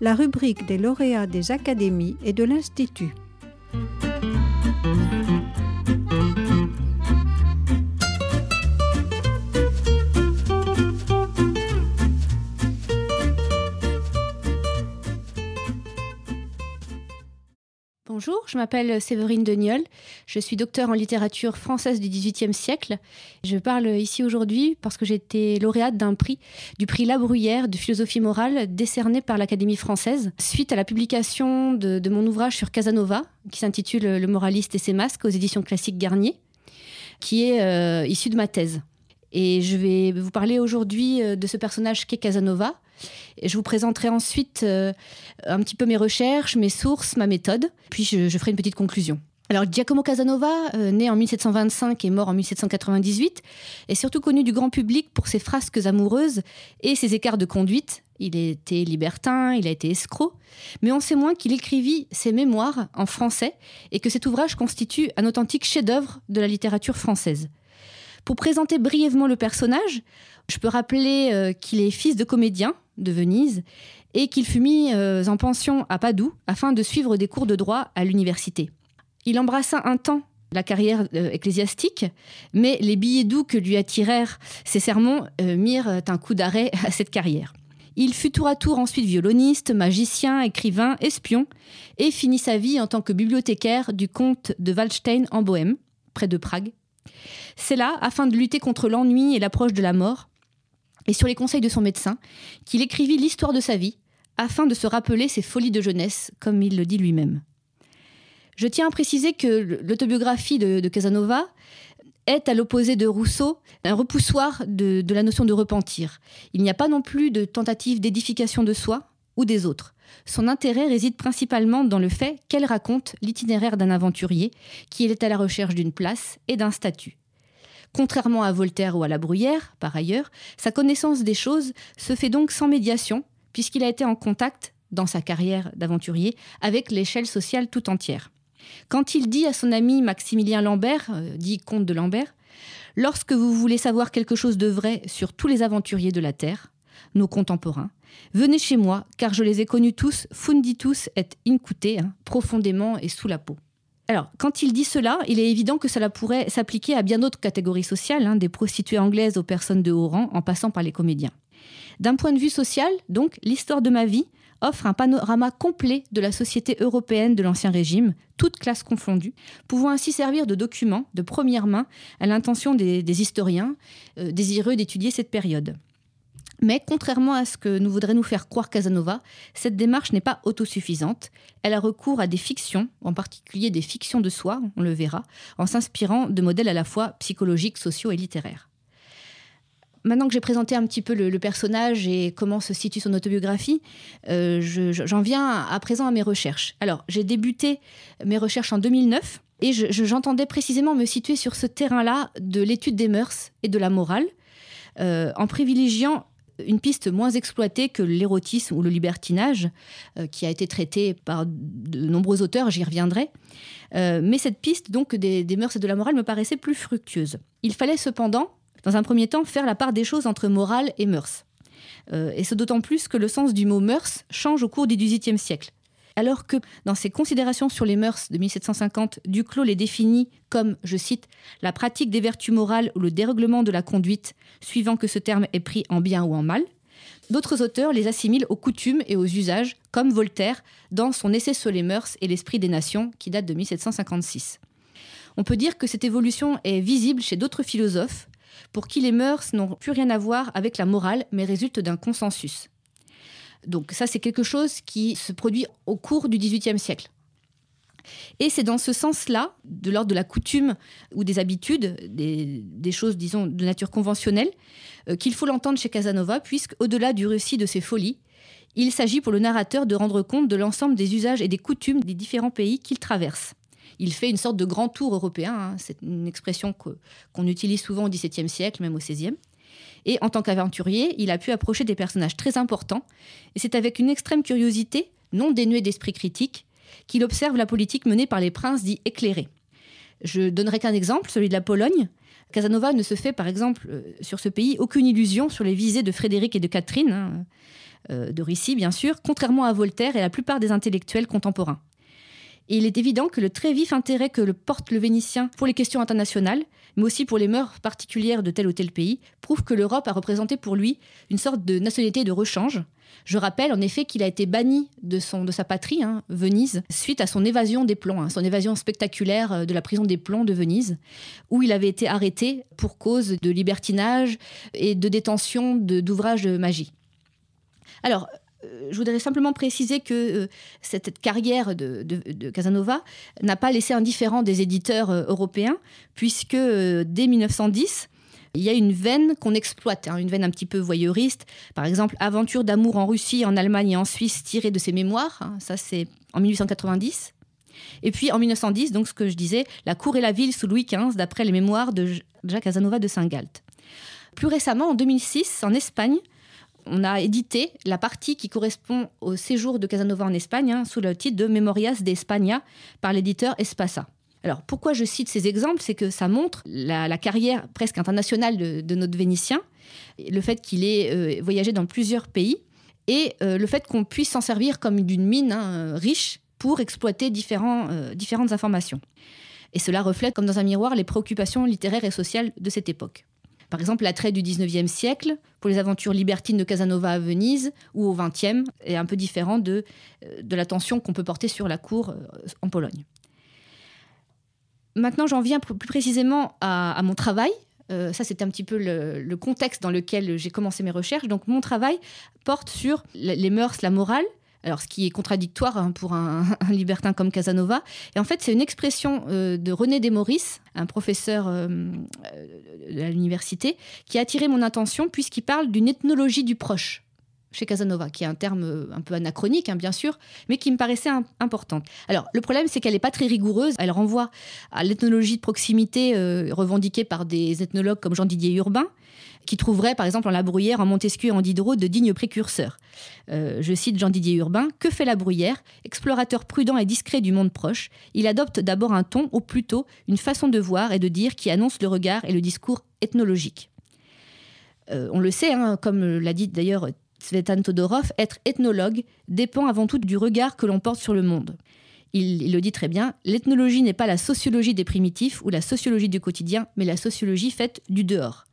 la rubrique des lauréats des académies et de l'Institut. Bonjour, je m'appelle Séverine Deniol. Je suis docteur en littérature française du XVIIIe siècle. Je parle ici aujourd'hui parce que j'ai été lauréate d'un prix, du prix La Bruyère de philosophie morale, décerné par l'Académie française, suite à la publication de, mon ouvrage sur Casanova, qui s'intitule Le moraliste et ses masques aux éditions classiques Garnier, qui est euh, issu de ma thèse. Et je vais vous parler aujourd'hui euh, de ce personnage qu'est Casanova. Je vous présenterai ensuite euh, un petit peu mes recherches, mes sources, ma méthode, puis je, ferai une petite conclusion. Alors Giacomo Casanova, euh, né en 1725 et mort en 1798, est surtout connu du grand public pour ses frasques amoureuses et ses écarts de conduite. Il était libertin, il a été escroc, mais on sait moins qu'il écrivit ses mémoires en français et que cet ouvrage constitue un authentique chef-d'œuvre de la littérature française. Pour présenter brièvement le personnage, je peux rappeler euh, qu'il est fils de comédien de Venise et qu'il fut mis euh, en pension à Padoue afin de suivre des cours de droit à l'université. Il embrassa un temps la carrière euh, ecclésiastique, mais les billets doux que lui attirèrent ses sermons mirent un coup d'arrêt à cette carrière. Il fut tour à tour ensuite violoniste, magicien, écrivain, espion, et finit sa vie en tant que bibliothécaire du comte de Waldstein en Bohême, près de Prague. C'est là, afin de lutter contre l'ennui et l'approche de la mort, et sur les conseils de son médecin, qu'il écrivit l'histoire de sa vie, afin de se rappeler ses folies de jeunesse, comme il le dit lui-même. Je tiens à préciser que l'autobiographie de, Casanova est, à l'opposé de Rousseau, un repoussoir de, la notion de repentir. Il n'y a pas non plus de tentative d'édification de soi ou des autres. Son intérêt réside principalement dans le fait qu'elle raconte l'itinéraire d'un aventurier qui est à la recherche d'une place et d'un statut. Contrairement à Voltaire ou à la Bruyère, par ailleurs, sa connaissance des choses se fait donc sans médiation, puisqu'il a été en contact, dans sa carrière d'aventurier, avec l'échelle sociale tout entière. Quand il dit à son ami Maximilien Lambert, euh, dit comte de Lambert, Lorsque vous voulez savoir quelque chose de vrai sur tous les aventuriers de la Terre, nos contemporains, venez chez moi, car je les ai connus tous, funditus et incute, hein, profondément et sous la peau. Alors, quand il dit cela, il est évident que cela pourrait s'appliquer à bien d'autres catégories sociales, hein, des prostituées anglaises aux personnes de haut rang, en passant par les comédiens. D'un point de vue social, donc, l'histoire de ma vie offre un panorama complet de la société européenne de l'Ancien Régime, toutes classes confondues, pouvant ainsi servir de document de première main à l'intention des, historiens euh, désireux d'étudier cette période. Mais contrairement à ce que nous voudrait nous faire croire Casanova, cette démarche n'est pas autosuffisante. Elle a recours à des fictions, en particulier des fictions de soi, on le verra, en s'inspirant de modèles à la fois psychologiques, sociaux et littéraires. Maintenant que j'ai présenté un petit peu le, personnage et comment se situe son autobiographie, euh, j'en viens à présent à mes recherches. Alors, j'ai débuté mes recherches en 2009 et j'entendais précisément me situer sur ce terrain-là de l'étude des mœurs et de la morale, euh, en privilégiant une piste moins exploitée que l'érotisme ou le libertinage, euh, qui a été traité par de nombreux auteurs, j'y reviendrai. Euh, mais cette piste donc des, mœurs et de la morale me paraissait plus fructueuse. Il fallait cependant, dans un premier temps, faire la part des choses entre morale et mœurs. Euh, et ce d'autant plus que le sens du mot mœurs change au cours du XVIIIe siècle alors que dans ses considérations sur les mœurs de 1750, Duclos les définit comme, je cite, la pratique des vertus morales ou le dérèglement de la conduite, suivant que ce terme est pris en bien ou en mal. D'autres auteurs les assimilent aux coutumes et aux usages, comme Voltaire dans son essai sur les mœurs et l'esprit des nations, qui date de 1756. On peut dire que cette évolution est visible chez d'autres philosophes, pour qui les mœurs n'ont plus rien à voir avec la morale, mais résultent d'un consensus. Donc ça, c'est quelque chose qui se produit au cours du XVIIIe siècle. Et c'est dans ce sens-là, de l'ordre de la coutume ou des habitudes, des, choses, disons, de nature conventionnelle, euh, qu'il faut l'entendre chez Casanova, puisque, au-delà du récit de ses folies, il s'agit pour le narrateur de rendre compte de l'ensemble des usages et des coutumes des différents pays qu'il traverse. Il fait une sorte de grand tour européen, hein. c'est une expression qu'on utilise souvent au XVIIe siècle, même au XVIe. Et en tant qu'aventurier, il a pu approcher des personnages très importants. Et c'est avec une extrême curiosité, non dénuée d'esprit critique, qu'il observe la politique menée par les princes dits éclairés. Je donnerai qu'un exemple, celui de la Pologne. Casanova ne se fait, par exemple, euh, sur ce pays, aucune illusion sur les visées de Frédéric et de Catherine. Hein. de Ricci bien sûr, contrairement à Voltaire et à la plupart des intellectuels contemporains. Il est évident que le très vif intérêt que porte le Vénitien pour les questions internationales, mais aussi pour les mœurs particulières de tel ou tel pays, prouve que l'Europe a représenté pour lui une sorte de nationalité de rechange. Je rappelle en effet qu'il a été banni de, son, sa patrie, hein, Venise, suite à son évasion des plombs, hein, son évasion spectaculaire euh, de la prison des plombs de Venise, où il avait été arrêté pour cause de libertinage et de détention d'ouvrages de magie. Alors, je voudrais simplement préciser que euh, cette carrière de, Casanova n'a pas laissé indifférent des éditeurs euh, européens, puisque dès 1910, il y a une veine qu'on exploite, hein, une veine un petit peu voyeuriste. Par exemple, Aventure d'amour en Russie, en Allemagne et en Suisse, tirée de ses mémoires. Hein, ça, c'est en 1890. Et puis en 1910, donc ce que je disais, La cour et la ville sous Louis XV, d'après les mémoires de Jacques Casanova de Saint-Galt. Plus récemment, en 2006, en Espagne, on a édité la partie qui correspond au séjour de Casanova en Espagne hein, sous le titre de Memorias de España par l'éditeur Espasa. Alors pourquoi je cite ces exemples? C'est que ça montre la, carrière presque internationale de, notre Vénitien, le fait qu'il ait euh, voyagé dans plusieurs pays et euh, le fait qu'on puisse s'en servir comme d'une mine hein, riche pour exploiter différents, euh, différentes informations. Et cela reflète comme dans un miroir les préoccupations littéraires et sociales de cette époque. Par exemple, l'attrait du 19e siècle pour les aventures libertines de Casanova à Venise ou au 20e est un peu différent de, euh, l'attention qu'on peut porter sur la cour euh, en Pologne. Maintenant, j'en viens plus précisément à, mon travail. Euh, ça, c'est un petit peu le, contexte dans lequel j'ai commencé mes recherches. Donc, mon travail porte sur les mœurs, la morale, alors ce qui est contradictoire hein, pour un, libertin comme Casanova. Et en fait, c'est une expression euh, de René Desmoris, un professeur euh, euh, de l'université, qui a attiré mon attention puisqu'il parle d'une ethnologie du proche chez Casanova, qui est un terme un peu anachronique, hein, bien sûr, mais qui me paraissait importante. Alors, le problème, c'est qu'elle n'est pas très rigoureuse. Elle renvoie à l'ethnologie de proximité revendiquée par des ethnologues comme Jean-Didier Urbain, qui trouverait par exemple en La Bruyère, en Montesquieu et en Diderot de dignes précurseurs. Euh, je cite Jean-Didier Urbain Que fait La Bruyère? Explorateur prudent et discret du monde proche, il adopte d'abord un ton, ou plutôt une façon de voir et de dire qui annonce le regard et le discours ethnologique. Euh, on le sait, hein, comme l'a dit d'ailleurs Svetan Todorov, être ethnologue dépend avant tout du regard que l'on porte sur le monde. il, le dit très bien, l'ethnologie n'est pas la sociologie des primitifs ou la sociologie du quotidien, mais la sociologie faite du dehors.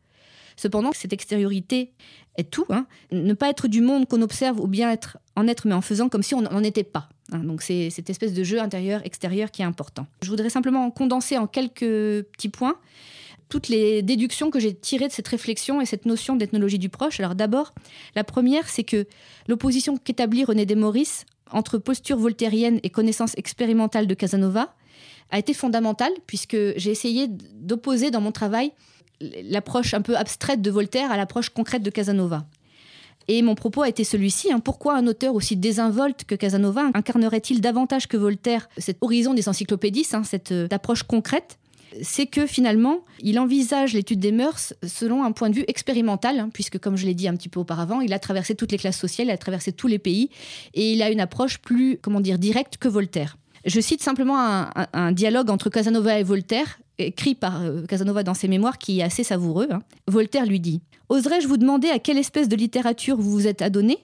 Cependant, cette extériorité est tout. Hein. Ne pas être du monde qu'on observe ou bien être en être, mais en faisant comme si on n'en était pas. Hein. Donc c'est cette espèce de jeu intérieur-extérieur qui est important. Je voudrais simplement condenser en quelques petits points toutes les déductions que j'ai tirées de cette réflexion et cette notion d'ethnologie du proche. Alors d'abord, la première, c'est que l'opposition qu'établit René Desmoris entre posture voltairienne et connaissance expérimentale de Casanova a été fondamentale, puisque j'ai essayé d'opposer dans mon travail l'approche un peu abstraite de Voltaire à l'approche concrète de Casanova. Et mon propos a été celui-ci. Hein. pourquoi un auteur aussi désinvolte que Casanova incarnerait-il davantage que Voltaire cet horizon des encyclopédistes, hein, cette euh, approche concrète? C'est que finalement, il envisage l'étude des mœurs selon un point de vue expérimental, hein, puisque comme je l'ai dit un petit peu auparavant, il a traversé toutes les classes sociales, il a traversé tous les pays, et il a une approche plus, comment dire, directe que Voltaire. Je cite simplement un dialogue entre Casanova et Voltaire, écrit par euh, Casanova dans ses mémoires, qui est assez savoureux. Hein. Voltaire lui dit Oserais-je vous demander à quelle espèce de littérature vous vous êtes adonné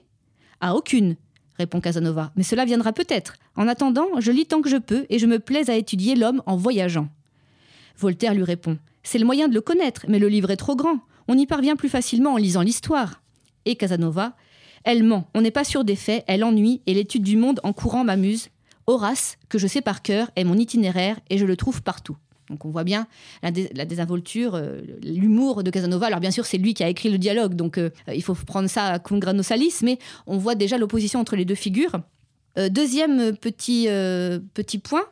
À aucune, répond Casanova, mais cela viendra peut-être. En attendant, je lis tant que je peux et je me plais à étudier l'homme en voyageant. Voltaire lui répond C'est le moyen de le connaître, mais le livre est trop grand. On y parvient plus facilement en lisant l'histoire. Et Casanova Elle ment, on n'est pas sûr des faits, elle ennuie, et l'étude du monde en courant m'amuse. Horace, que je sais par cœur, est mon itinéraire et je le trouve partout. Donc on voit bien la, désinvolture, euh, l'humour de Casanova. Alors bien sûr, c'est lui qui a écrit le dialogue, donc euh, il faut prendre ça cum grano salis, mais on voit déjà l'opposition entre les deux figures. Euh, deuxième petit, petit point,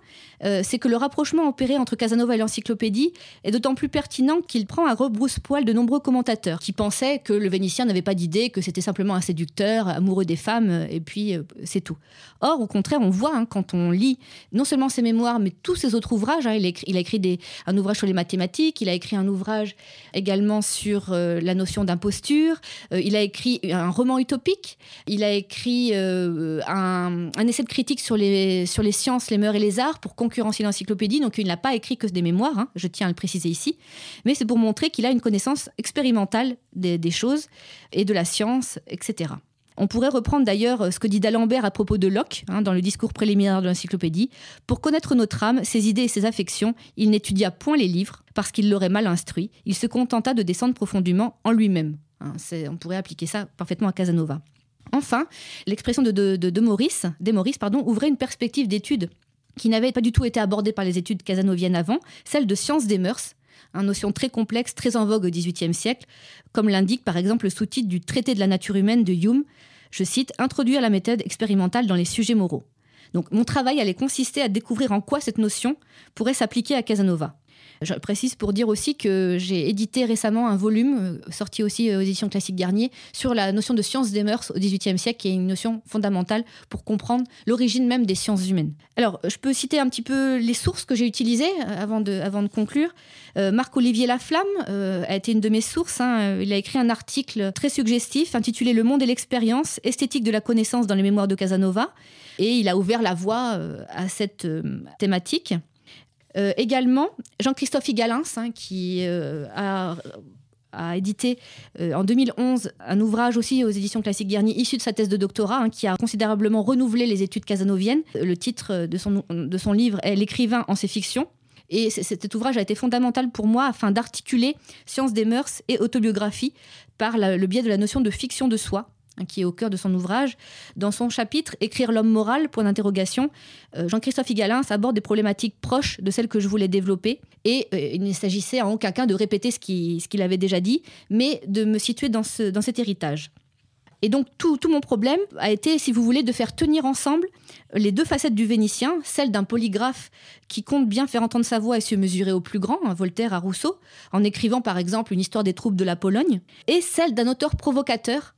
euh, c'est que le rapprochement opéré entre Casanova et l'encyclopédie est d'autant plus pertinent qu'il prend à rebrousse-poil de nombreux commentateurs qui pensaient que le Vénitien n'avait pas d'idée, que c'était simplement un séducteur, amoureux des femmes, euh, et puis euh, c'est tout. Or, au contraire, on voit hein, quand on lit non seulement ses mémoires, mais tous ses autres ouvrages. Hein, il, a écrit, un ouvrage sur les mathématiques, il a écrit un ouvrage également sur la notion d'imposture, il a écrit un roman utopique, il a écrit un, essai de critique sur les, sciences, les mœurs et les arts pour concurrencier l'encyclopédie, donc il n'a pas écrit que des mémoires, hein, je tiens à le préciser ici, mais c'est pour montrer qu'il a une connaissance expérimentale des, choses et de la science, etc. On pourrait reprendre d'ailleurs ce que dit d'Alembert à propos de Locke, hein, dans le discours préliminaire de l'encyclopédie. Pour connaître notre âme, ses idées et ses affections, il n'étudia point les livres, parce qu'il l'aurait mal instruit. Il se contenta de descendre profondément en lui-même. Hein, on pourrait appliquer ça parfaitement à Casanova. Enfin, l'expression de, de, Maurice, ouvrait une perspective d'étude qui n'avait pas du tout été abordée par les études casanoviennes avant, celle de science des mœurs, une notion très complexe, très en vogue au XVIIIe siècle, comme l'indique par exemple le sous-titre du Traité de la nature humaine de Hume, je cite, Introduire la méthode expérimentale dans les sujets moraux. Donc mon travail allait consister à découvrir en quoi cette notion pourrait s'appliquer à Casanova. Je précise pour dire aussi que j'ai édité récemment un volume, euh, sorti aussi aux éditions classiques Garnier, sur la notion de science des mœurs au XVIIIe siècle, qui est une notion fondamentale pour comprendre l'origine même des sciences humaines. Alors, je peux citer un petit peu les sources que j'ai utilisées euh, avant de, avant de conclure. Euh, Marc-Olivier Laflamme a été une de mes sources. Hein. Il a écrit un article très suggestif intitulé Le monde et l'expérience, esthétique de la connaissance dans les mémoires de Casanova. Et il a ouvert la voie à cette thématique. Euh, également, Jean-Christophe Igalins, hein, qui euh, a, édité euh, en 2011 un ouvrage aussi aux éditions classiques Garnier issu de sa thèse de doctorat, hein, qui a considérablement renouvelé les études casanoviennes. Le titre de son, de son livre est L'écrivain en ses fictions. Et cet ouvrage a été fondamental pour moi afin d'articuler science des mœurs et autobiographie par le biais de la notion de fiction de soi, qui est au cœur de son ouvrage. Dans son chapitre Écrire l'homme moral, point d'interrogation, euh, Jean-Christophe Igalins aborde des problématiques proches de celles que je voulais développer. Et euh, il ne s'agissait en aucun cas de répéter ce qu'il avait déjà dit, mais de me situer dans, ce, dans cet héritage. Et donc tout, mon problème a été, si vous voulez, de faire tenir ensemble les deux facettes du Vénitien, celle d'un polygraphe qui compte bien faire entendre sa voix et se mesurer au plus grand, un Voltaire à Rousseau, en écrivant par exemple une histoire des troupes de la Pologne, et celle d'un auteur provocateur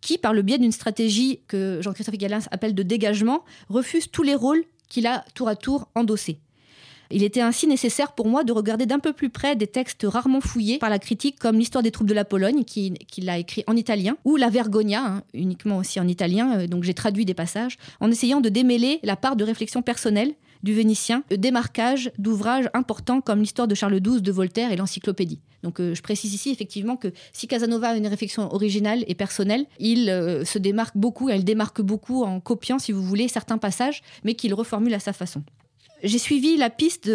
qui, par le biais d'une stratégie que Jean-Christophe Galins appelle de dégagement, refuse tous les rôles qu'il a tour à tour endossés. Il était ainsi nécessaire pour moi de regarder d'un peu plus près des textes rarement fouillés par la critique, comme l'histoire des troupes de la Pologne, qu'il qui a écrit en italien, ou la Vergogna, hein, uniquement aussi en italien, euh, donc j'ai traduit des passages, en essayant de démêler la part de réflexion personnelle du Vénitien, démarquage d'ouvrages importants comme l'histoire de Charles XII de Voltaire et l'Encyclopédie. Donc euh, je précise ici effectivement que si Casanova a une réflexion originale et personnelle, il euh, se démarque beaucoup, elle démarque beaucoup en copiant, si vous voulez, certains passages, mais qu'il reformule à sa façon. J'ai suivi la piste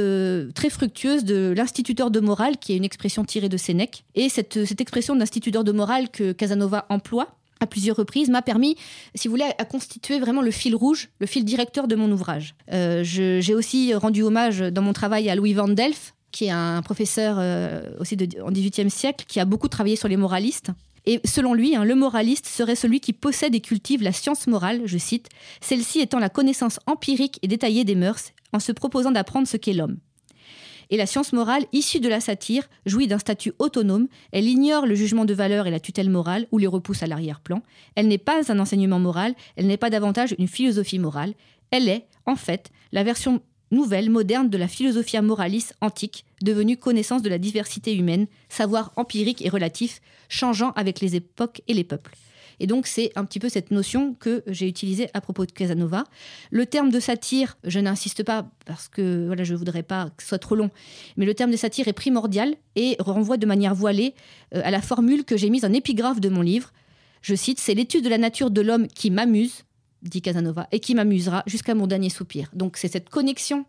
très fructueuse de l'instituteur de morale, qui est une expression tirée de Sénèque. Et cette, cette expression d'instituteur de morale que Casanova emploie, à plusieurs reprises, m'a permis, si vous voulez, à constituer vraiment le fil rouge, le fil directeur de mon ouvrage. Euh, j'ai aussi rendu hommage dans mon travail à Louis Van Delft, qui est un professeur euh, aussi en XVIIIe siècle, qui a beaucoup travaillé sur les moralistes. Et selon lui, hein, le moraliste serait celui qui possède et cultive la science morale, je cite, celle-ci étant la connaissance empirique et détaillée des mœurs, en se proposant d'apprendre ce qu'est l'homme et la science morale, issue de la satire, jouit d'un statut autonome. Elle ignore le jugement de valeur et la tutelle morale, ou les repousse à l'arrière-plan. Elle n'est pas un enseignement moral, elle n'est pas davantage une philosophie morale. Elle est, en fait, la version nouvelle, moderne de la philosophie moralis antique, devenue connaissance de la diversité humaine, savoir empirique et relatif, changeant avec les époques et les peuples. Et donc, c'est un petit peu cette notion que j'ai utilisée à propos de Casanova. Le terme de satire, je n'insiste pas parce que voilà, je ne voudrais pas que ce soit trop long, mais le terme de satire est primordial et renvoie de manière voilée euh, à la formule que j'ai mise en épigraphe de mon livre. Je cite C'est l'étude de la nature de l'homme qui m'amuse, dit Casanova, et qui m'amusera jusqu'à mon dernier soupir. Donc, c'est cette connexion,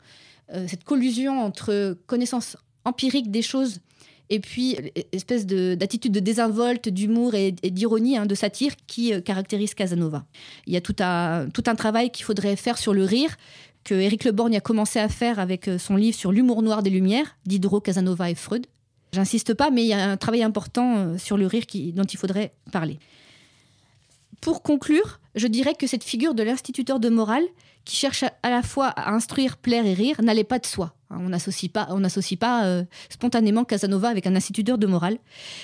euh, cette collusion entre connaissance empirique des choses et puis espèce d'attitude de, désinvolte, d'humour et, d'ironie, hein, de satire qui euh, caractérise Casanova. Il y a tout un, tout un travail qu'il faudrait faire sur le rire, que Éric Leborgne a commencé à faire avec euh, son livre sur l'humour noir des Lumières, Diderot, Casanova et Freud. J'insiste pas, mais il y a un travail important euh, sur le rire qui, dont il faudrait parler. Pour conclure, je dirais que cette figure de l'instituteur de morale, qui cherche à la fois à instruire, plaire et rire, n'allait pas de soi. Hein, on n'associe pas, on n'associe pas euh, spontanément Casanova avec un instituteur de morale.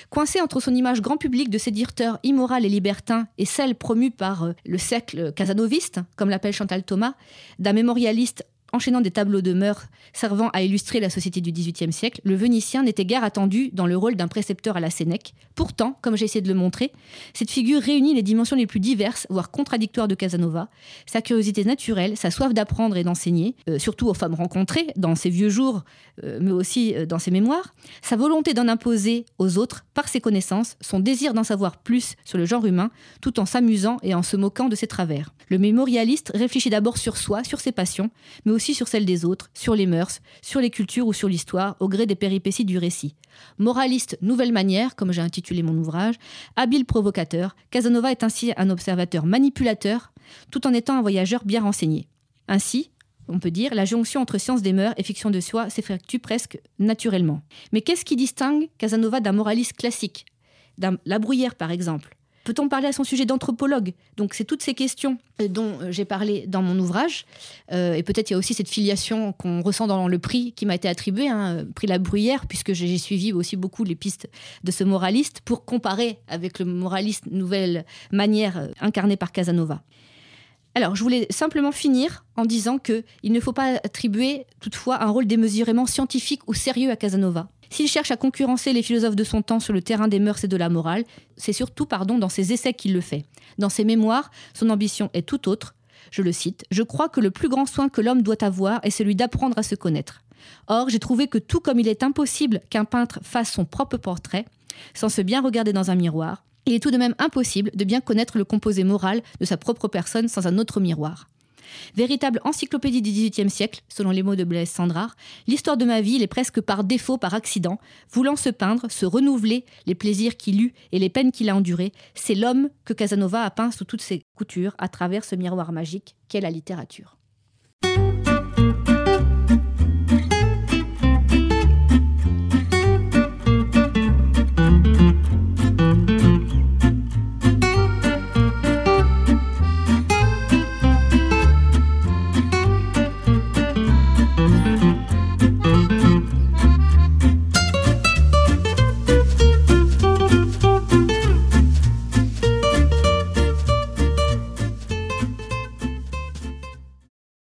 Coincé entre son image grand public de séducteur immoral et libertin et celle promue par euh, le cercle casanoviste, comme l'appelle Chantal Thomas, d'un mémorialiste enchaînant des tableaux de mœurs servant à illustrer la société du XVIIIe siècle, le Vénitien n'était guère attendu dans le rôle d'un précepteur à la Sénèque. Pourtant, comme j'ai essayé de le montrer, cette figure réunit les dimensions les plus diverses, voire contradictoires de Casanova, sa curiosité naturelle, sa soif d'apprendre et d'enseigner, euh, surtout aux femmes rencontrées dans ses vieux jours, euh, mais aussi euh, dans ses mémoires, sa volonté d'en imposer aux autres par ses connaissances, son désir d'en savoir plus sur le genre humain, tout en s'amusant et en se moquant de ses travers. Le mémorialiste réfléchit d'abord sur soi, sur ses passions, mais aussi sur celles des autres, sur les mœurs, sur les cultures ou sur l'histoire, au gré des péripéties du récit. Moraliste nouvelle manière, comme j'ai intitulé mon ouvrage, habile provocateur, Casanova est ainsi un observateur manipulateur, tout en étant un voyageur bien renseigné. Ainsi, on peut dire, la jonction entre science des mœurs et fiction de soi s'effectue presque naturellement. Mais qu'est-ce qui distingue Casanova d'un moraliste classique? D'un La Bruyère, par exemple Peut-on parler à son sujet d'anthropologue? Donc c'est toutes ces questions euh, dont euh, j'ai parlé dans mon ouvrage. Euh, et peut-être il y a aussi cette filiation qu'on ressent dans le prix qui m'a été attribué, hein, prix La Bruyère, puisque j'ai suivi aussi beaucoup les pistes de ce moraliste pour comparer avec le moraliste nouvelle manière incarné par Casanova. Alors, je voulais simplement finir en disant qu'il ne faut pas attribuer toutefois un rôle démesurément scientifique ou sérieux à Casanova. S'il cherche à concurrencer les philosophes de son temps sur le terrain des mœurs et de la morale, c'est surtout pardon, dans ses essais qu'il le fait. Dans ses mémoires, son ambition est tout autre. Je le cite Je crois que le plus grand soin que l'homme doit avoir est celui d'apprendre à se connaître. Or, j'ai trouvé que tout comme il est impossible qu'un peintre fasse son propre portrait, sans se bien regarder dans un miroir, il est tout de même impossible de bien connaître le composé moral de sa propre personne sans un autre miroir. Véritable encyclopédie du XVIIIe siècle, selon les mots de Blaise Sandrard, l'histoire de ma vie est presque par défaut, par accident, voulant se peindre, se renouveler, les plaisirs qu'il eut et les peines qu'il a endurées, c'est l'homme que Casanova a peint sous toutes ses coutures à travers ce miroir magique qu'est la littérature.